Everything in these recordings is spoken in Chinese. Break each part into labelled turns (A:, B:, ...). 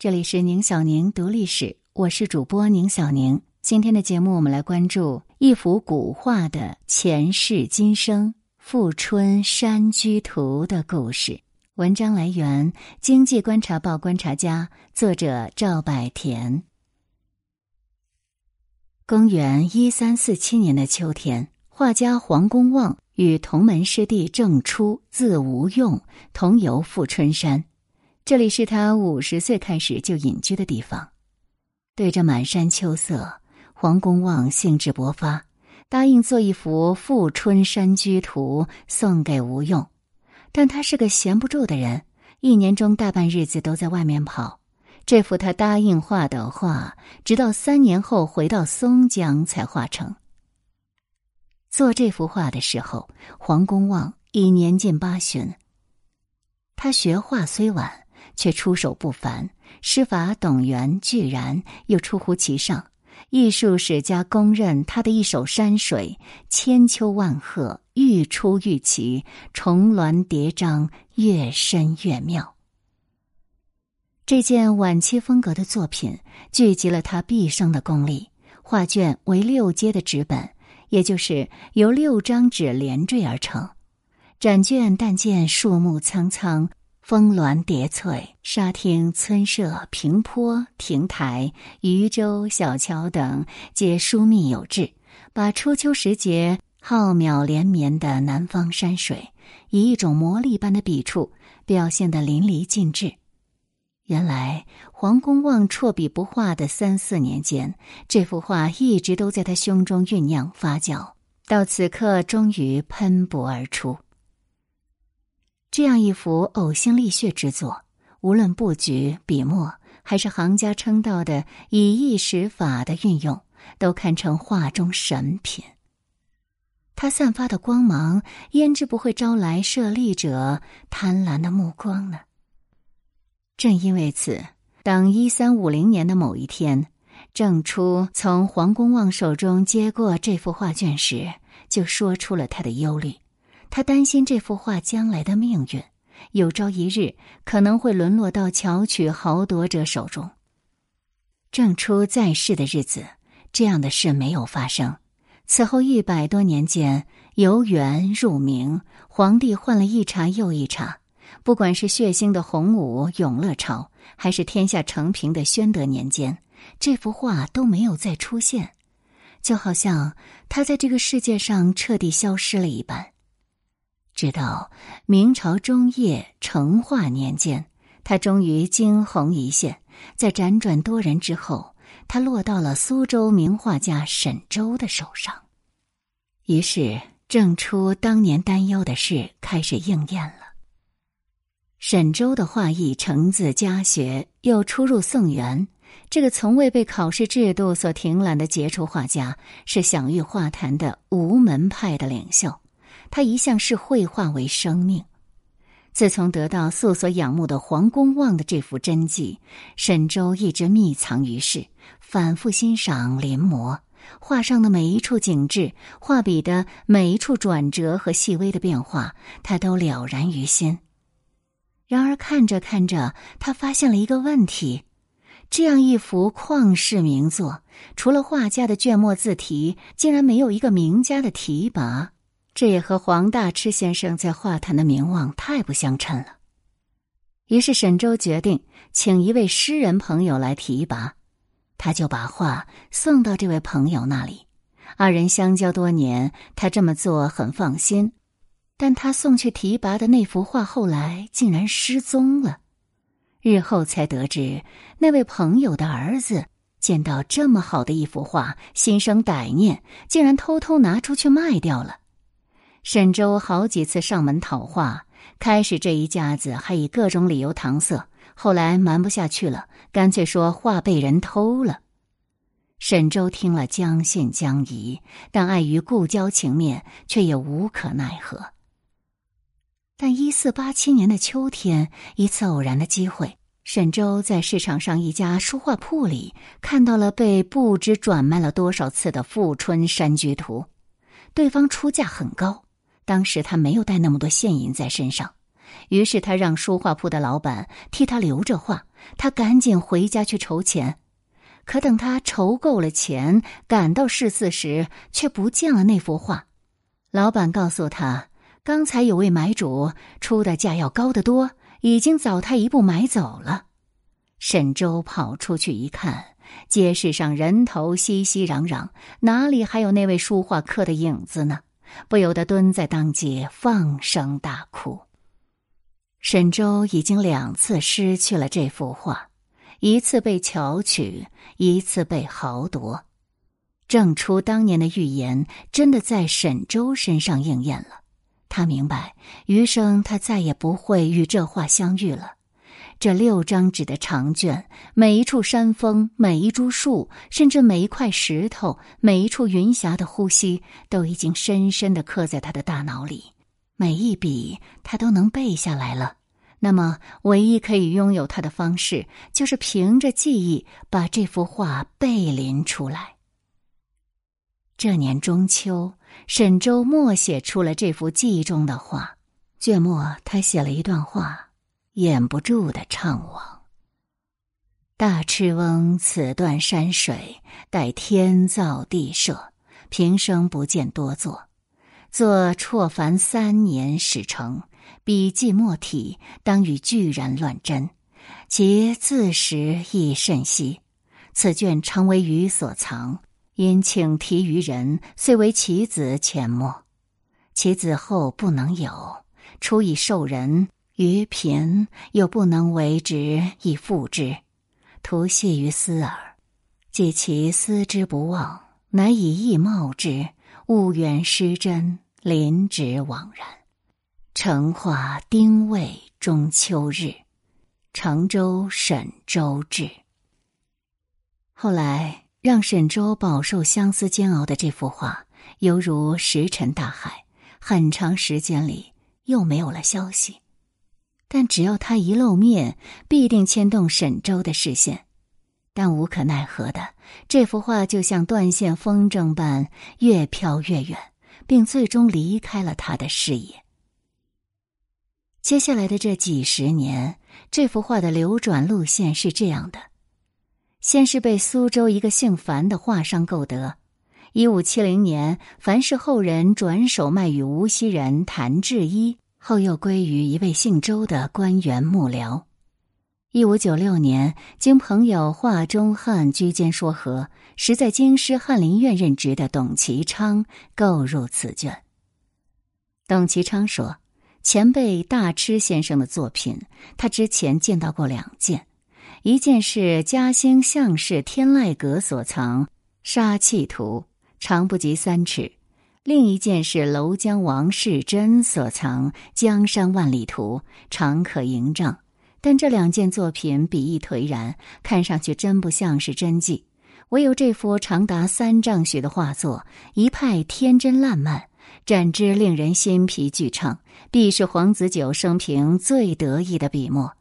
A: 这里是宁小宁读历史，我是主播宁小宁。今天的节目，我们来关注一幅古画的前世今生《富春山居图》的故事。文章来源《经济观察报》观察家，作者赵百田。公元一三四七年的秋天，画家黄公望与同门师弟郑初，字无用，同游富春山。这里是他五十岁开始就隐居的地方。对着满山秋色，黄公望兴致勃发，答应做一幅《富春山居图》送给吴用。但他是个闲不住的人，一年中大半日子都在外面跑。这幅他答应画的画，直到三年后回到松江才画成。做这幅画的时候，黄公望已年近八旬。他学画虽晚。却出手不凡，诗法董源居然，又出乎其上。艺术史家公认他的一首山水千秋万壑，愈出愈奇，重峦叠嶂，越深越妙。这件晚期风格的作品聚集了他毕生的功力。画卷为六阶的纸本，也就是由六张纸连缀而成。展卷但见树木苍苍。峰峦叠翠，沙汀、村舍、平坡、亭台、渔舟、小桥等，皆疏密有致，把初秋时节浩渺连绵的南方山水，以一种魔力般的笔触表现得淋漓尽致。原来黄公望辍笔不画的三四年间，这幅画一直都在他胸中酝酿发酵，到此刻终于喷薄而出。这样一幅呕心沥血之作，无论布局、笔墨，还是行家称道的以意识法的运用，都堪称画中神品。它散发的光芒，焉知不会招来设立者贪婪的目光呢？正因为此，当一三五零年的某一天，郑初从黄公望手中接过这幅画卷时，就说出了他的忧虑。他担心这幅画将来的命运，有朝一日可能会沦落到巧取豪夺者手中。郑初在世的日子，这样的事没有发生。此后一百多年间，由元入明，皇帝换了一茬又一茬，不管是血腥的洪武永乐朝，还是天下承平的宣德年间，这幅画都没有再出现，就好像他在这个世界上彻底消失了一般。直到明朝中叶成化年间，他终于惊鸿一现。在辗转多人之后，他落到了苏州名画家沈周的手上。于是，郑初当年担忧的事开始应验了。沈周的画艺承自家学，又出入宋元。这个从未被考试制度所停揽的杰出画家，是享誉画坛的无门派的领袖。他一向视绘画为生命。自从得到素所仰慕的黄公望的这幅真迹，沈周一直秘藏于世，反复欣赏临摹画上的每一处景致，画笔的每一处转折和细微的变化，他都了然于心。然而看着看着，他发现了一个问题：这样一幅旷世名作，除了画家的卷墨字题，竟然没有一个名家的题跋。这也和黄大痴先生在画坛的名望太不相称了。于是沈周决定请一位诗人朋友来提拔，他就把画送到这位朋友那里。二人相交多年，他这么做很放心。但他送去提拔的那幅画后来竟然失踪了。日后才得知，那位朋友的儿子见到这么好的一幅画，心生歹念，竟然偷偷拿出去卖掉了。沈周好几次上门讨画，开始这一家子还以各种理由搪塞，后来瞒不下去了，干脆说画被人偷了。沈周听了将信将疑，但碍于故交情面，却也无可奈何。但一四八七年的秋天，一次偶然的机会，沈周在市场上一家书画铺里看到了被不知转卖了多少次的《富春山居图》，对方出价很高。当时他没有带那么多现银在身上，于是他让书画铺的老板替他留着画，他赶紧回家去筹钱。可等他筹够了钱，赶到市寺时，却不见了那幅画。老板告诉他，刚才有位买主出的价要高得多，已经早他一步买走了。沈周跑出去一看，街市上人头熙熙攘攘，哪里还有那位书画客的影子呢？不由得蹲在当街放声大哭。沈周已经两次失去了这幅画。一次被巧取，一次被豪夺。郑初当年的预言真的在沈周身上应验了。他明白，余生他再也不会与这画相遇了。这六张纸的长卷，每一处山峰，每一株树，甚至每一块石头，每一处云霞的呼吸，都已经深深的刻在他的大脑里。每一笔，他都能背下来了。那么，唯一可以拥有它的方式，就是凭着记忆把这幅画背临出来。这年中秋，沈周默写出了这幅记忆中的画。卷末，他写了一段话，掩不住的怅惘：“大赤翁此段山水，待天造地设，平生不见多作，作辍凡三年始成。”笔迹墨体，当与巨然乱真，其字识亦甚稀。此卷常为余所藏，因请题于人，遂为其子浅墨。其子后不能有，初以授人，余贫又不能为之，以复之，徒系于思耳。既其思之不忘，乃以意冒之，物远失真，临止枉然。成化丁未中秋日，常州沈周至。后来让沈周饱受相思煎熬的这幅画，犹如石沉大海，很长时间里又没有了消息。但只要他一露面，必定牵动沈周的视线。但无可奈何的，这幅画就像断线风筝般越飘越远，并最终离开了他的视野。接下来的这几十年，这幅画的流转路线是这样的：先是被苏州一个姓樊的画商购得，一五七零年，樊氏后人转手卖与无锡人谭志一，后又归于一位姓周的官员幕僚。一五九六年，经朋友华中汉居间说和，时在京师翰林院任职的董其昌购入此卷。董其昌说。前辈大痴先生的作品，他之前见到过两件，一件是嘉兴向氏天籁阁所藏《杀气图》，长不及三尺；另一件是楼江王世贞所藏《江山万里图》，长可盈丈。但这两件作品笔意颓然，看上去真不像是真迹。唯有这幅长达三丈许的画作，一派天真烂漫。展之令人心脾俱畅，必是黄子久生平最得意的笔墨。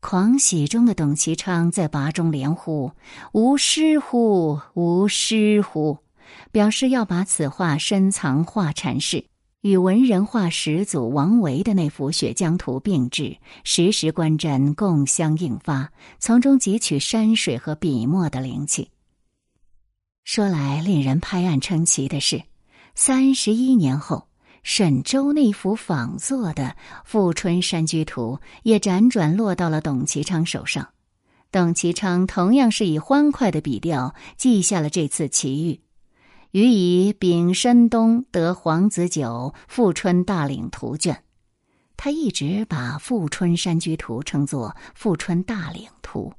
A: 狂喜中的董其昌在跋中连呼：“无诗乎？无诗乎？”表示要把此画深藏画禅室，与文人画始祖王维的那幅《雪江图》并置，时时观瞻，共相映发，从中汲取山水和笔墨的灵气。说来令人拍案称奇的是。三十一年后，沈周那幅仿作的《富春山居图》也辗转落到了董其昌手上。董其昌同样是以欢快的笔调记下了这次奇遇，予以丙申冬得黄子久《富春大岭图》卷。他一直把《富春山居图》称作《富春大岭图》。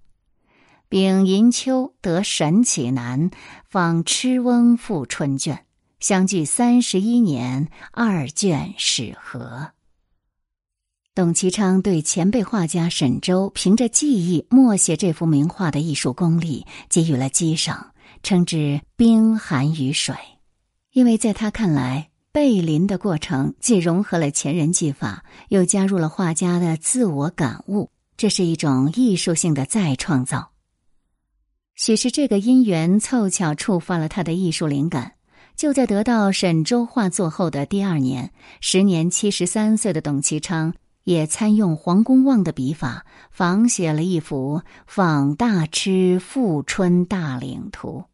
A: 丙寅秋得沈启南《仿痴翁富春》卷。相距三十一年，二卷始合。董其昌对前辈画家沈周凭着记忆默写这幅名画的艺术功力给予了激赏，称之“冰寒于水”。因为在他看来，背临的过程既融合了前人技法，又加入了画家的自我感悟，这是一种艺术性的再创造。许是这个因缘凑巧触发了他的艺术灵感。就在得到沈周画作后的第二年，时年七十三岁的董其昌也参用黄公望的笔法，仿写了一幅《访大痴富春大岭图》。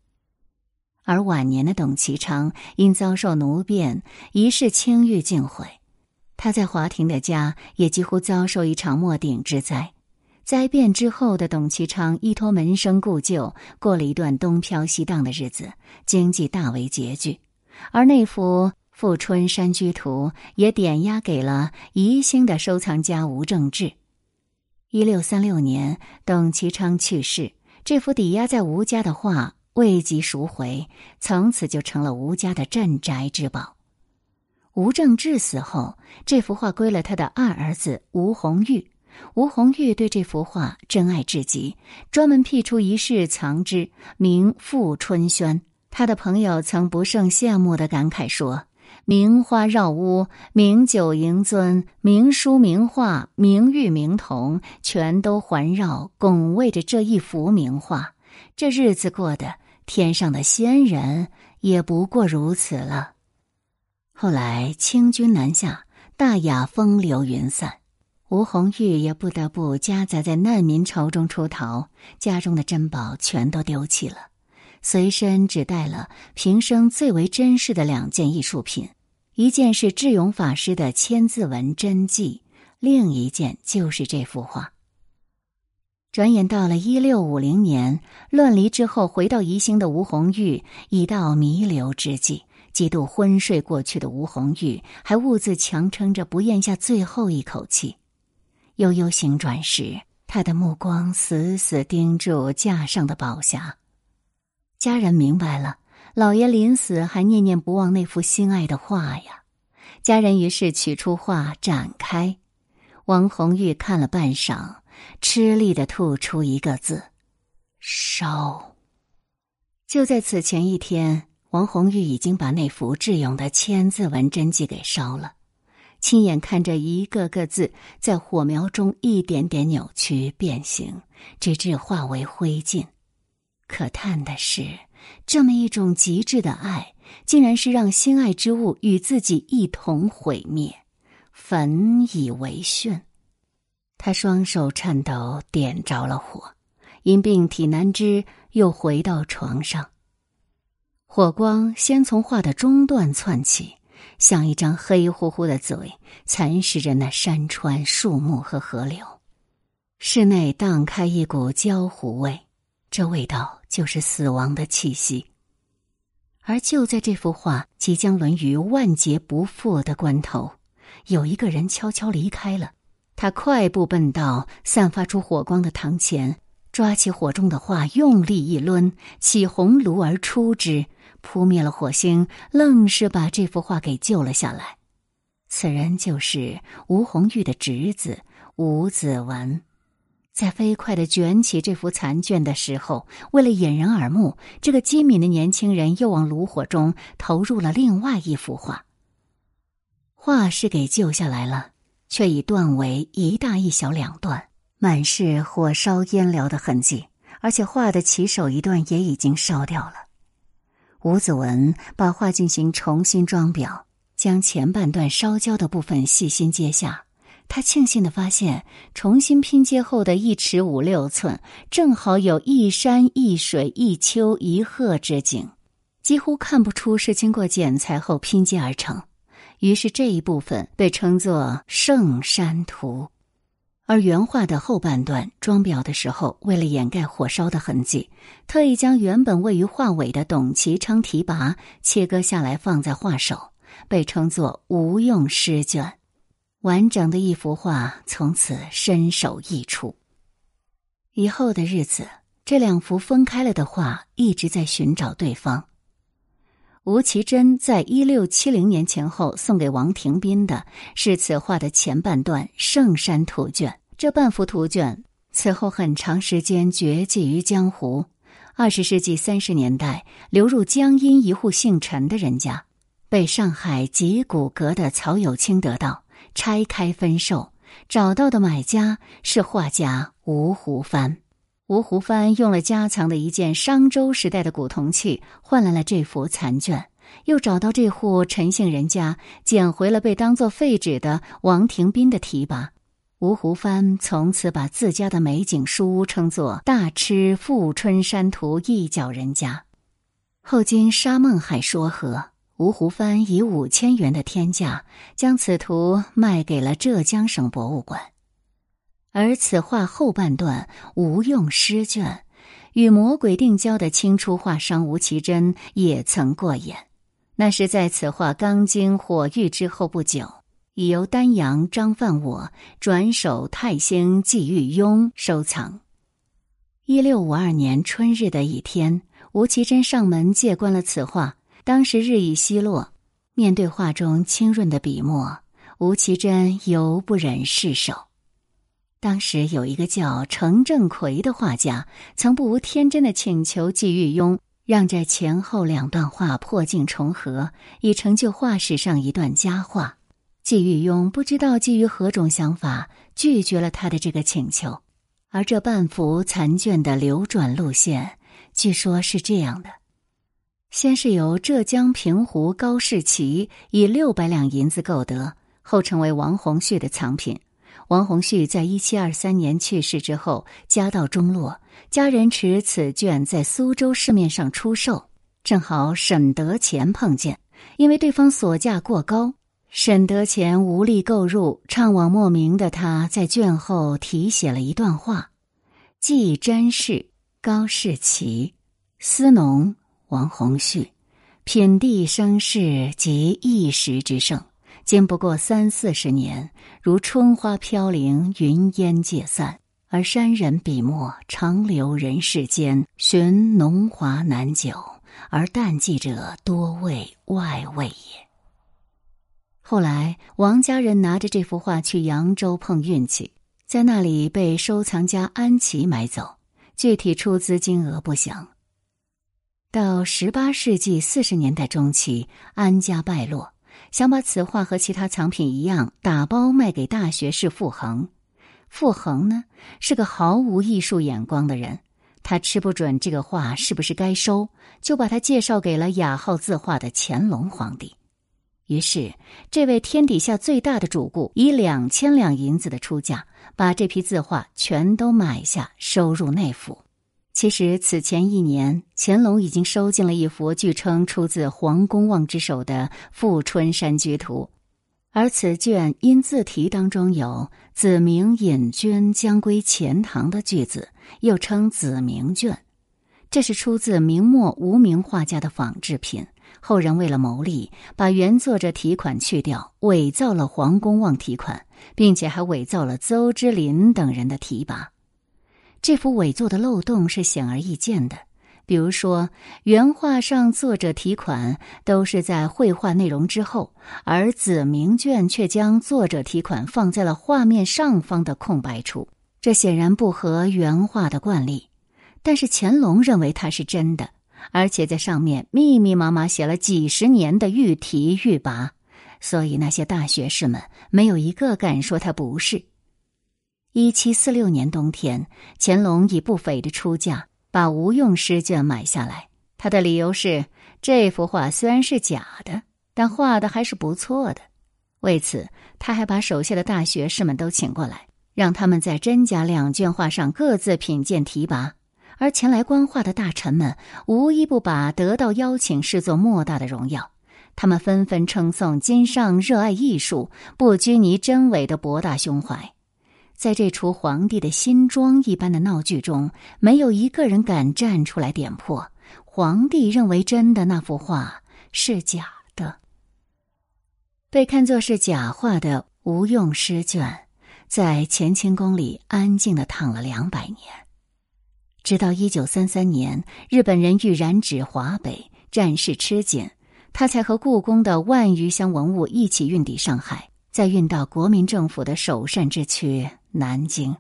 A: 而晚年的董其昌因遭受奴变，一世清誉尽毁。他在华亭的家也几乎遭受一场末顶之灾。灾变之后的董其昌依托门生故旧，过了一段东飘西荡的日子，经济大为拮据。而那幅《富春山居图》也点押给了宜兴的收藏家吴正志。一六三六年，董其昌去世，这幅抵押在吴家的画。未及赎回，从此就成了吴家的镇宅之宝。吴正治死后，这幅画归了他的二儿子吴红玉。吴红玉对这幅画珍爱至极，专门辟出一室藏之，名《富春轩》。他的朋友曾不胜羡慕的感慨说：“名花绕屋，名酒盈樽，名书名画，名玉名铜，全都环绕拱卫着这一幅名画。这日子过得……”天上的仙人也不过如此了。后来清军南下，大雅风流云散，吴红玉也不得不夹杂在难民潮中出逃，家中的珍宝全都丢弃了，随身只带了平生最为珍视的两件艺术品，一件是智勇法师的千字文真迹，另一件就是这幅画。转眼到了一六五零年，乱离之后回到宜兴的吴红玉已到弥留之际，几度昏睡过去的吴红玉还兀自强撑着不咽下最后一口气。悠悠醒转时，他的目光死死盯住架上的宝匣。家人明白了，老爷临死还念念不忘那幅心爱的画呀。家人于是取出画展开，王红玉看了半晌。吃力的吐出一个字：“烧。”就在此前一天，王红玉已经把那幅智勇的千字文真迹给烧了，亲眼看着一个个字在火苗中一点点扭曲变形，直至化为灰烬。可叹的是，这么一种极致的爱，竟然是让心爱之物与自己一同毁灭，焚以为殉。他双手颤抖，点着了火，因病体难支，又回到床上。火光先从画的中段窜起，像一张黑乎乎的嘴，蚕食着那山川、树木和河流。室内荡开一股焦糊味，这味道就是死亡的气息。而就在这幅画即将沦于万劫不复的关头，有一个人悄悄离开了。他快步奔到散发出火光的堂前，抓起火中的画，用力一抡，起红炉而出之，扑灭了火星，愣是把这幅画给救了下来。此人就是吴红玉的侄子吴子文。在飞快的卷起这幅残卷的时候，为了引人耳目，这个机敏的年轻人又往炉火中投入了另外一幅画。画是给救下来了。却已断为一大一小两段，满是火烧烟燎的痕迹，而且画的起手一段也已经烧掉了。吴子文把画进行重新装裱，将前半段烧焦的部分细心接下。他庆幸的发现，重新拼接后的一尺五六寸，正好有一山一水一丘一壑之景，几乎看不出是经过剪裁后拼接而成。于是这一部分被称作《圣山图》，而原画的后半段装裱的时候，为了掩盖火烧的痕迹，特意将原本位于画尾的董其昌题跋切割下来放在画首，被称作“无用诗卷”。完整的一幅画从此身首异处。以后的日子，这两幅分开了的画一直在寻找对方。吴其珍在一六七零年前后送给王廷宾的是此画的前半段《圣山图卷》。这半幅图卷此后很长时间绝迹于江湖。二十世纪三十年代流入江阴一户姓陈的人家，被上海集古阁的曹有清得到，拆开分售。找到的买家是画家吴湖帆。吴湖帆用了家藏的一件商周时代的古铜器，换来了这幅残卷。又找到这户陈姓人家，捡回了被当作废纸的王廷斌的提拔，吴湖帆从此把自家的美景书屋称作“大吃富春山图一角人家”。后经沙孟海说和，吴湖帆以五千元的天价将此图卖给了浙江省博物馆。而此画后半段无用诗卷，与魔鬼定交的清初画商吴其珍也曾过眼。那是在此画刚经火狱之后不久。已由丹阳张范我转手泰兴季玉庸收藏。一六五二年春日的一天，吴其珍上门借观了此画。当时日已西落，面对画中清润的笔墨，吴其珍犹不忍释手。当时有一个叫程正奎的画家，曾不无天真的请求季玉庸，让这前后两段画破镜重合，以成就画史上一段佳话。季玉庸不知道基于何种想法，拒绝了他的这个请求。而这半幅残卷的流转路线，据说是这样的：先是由浙江平湖高士奇以六百两银子购得，后成为王洪旭的藏品。王洪旭在一七二三年去世之后，家道中落，家人持此卷在苏州市面上出售，正好沈德潜碰见，因为对方所价过高。沈德潜无力购入，怅惘莫名的他，在卷后题写了一段话：“季詹氏、高士奇、司农、王洪旭，品地生事及一时之盛，经不过三四十年，如春花飘零，云烟界散，而山人笔墨长留人世间，寻浓华难久，而淡记者多为外味也。”后来，王家人拿着这幅画去扬州碰运气，在那里被收藏家安琪买走，具体出资金额不详。到十八世纪四十年代中期，安家败落，想把此画和其他藏品一样打包卖给大学士傅恒。傅恒呢是个毫无艺术眼光的人，他吃不准这个画是不是该收，就把他介绍给了雅号字画的乾隆皇帝。于是，这位天底下最大的主顾以两千两银子的出价，把这批字画全都买下，收入内府。其实，此前一年，乾隆已经收进了一幅据称出自黄公望之手的《富春山居图》，而此卷因字题当中有“子明引捐将归钱塘”的句子，又称“子明卷”，这是出自明末无名画家的仿制品。后人为了牟利，把原作者题款去掉，伪造了黄公望题款，并且还伪造了邹之林等人的题跋。这幅伪作的漏洞是显而易见的，比如说原画上作者题款都是在绘画内容之后，而子明卷却将作者题款放在了画面上方的空白处，这显然不合原画的惯例。但是乾隆认为它是真的。而且在上面密密麻麻写了几十年的御题御跋，所以那些大学士们没有一个敢说它不是。一七四六年冬天，乾隆以不菲的出价把吴用诗卷买下来，他的理由是这幅画虽然是假的，但画的还是不错的。为此，他还把手下的大学士们都请过来，让他们在真假两卷画上各自品鉴提拔。而前来观画的大臣们，无一不把得到邀请视作莫大的荣耀。他们纷纷称颂金上热爱艺术、不拘泥真伪的博大胸怀。在这出皇帝的新装一般的闹剧中，没有一个人敢站出来点破皇帝认为真的那幅画是假的。被看作是假画的无用诗卷，在乾清宫里安静的躺了两百年。直到一九三三年，日本人欲染指华北，战事吃紧，他才和故宫的万余箱文物一起运抵上海，再运到国民政府的首善之区南京。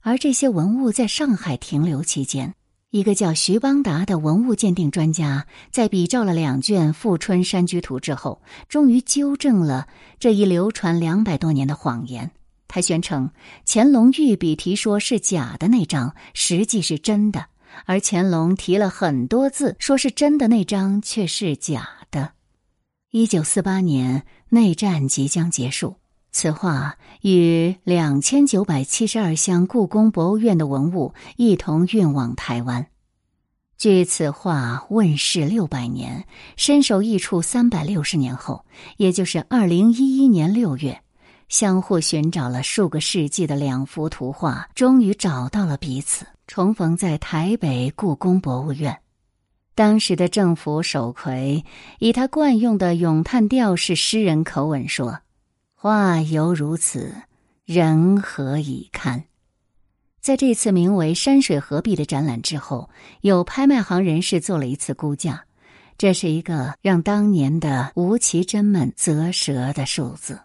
A: 而这些文物在上海停留期间，一个叫徐邦达的文物鉴定专家，在比照了两卷《富春山居图》之后，终于纠正了这一流传两百多年的谎言。他宣称，乾隆御笔题说是假的那张，实际是真的；而乾隆提了很多字说是真的那张，却是假的。一九四八年内战即将结束，此画与两千九百七十二箱故宫博物院的文物一同运往台湾。据此画问世六百年，身首异处三百六十年后，也就是二零一一年六月，相互寻找了数个世纪的两幅图画，终于找到了彼此，重逢在台北故宫博物院。当时的政府首魁以他惯用的咏叹调式诗人口吻说：“话犹如此，人何以堪？”在这次名为“山水合璧”的展览之后，有拍卖行人士做了一次估价，这是一个让当年的吴奇珍们啧舌的数字。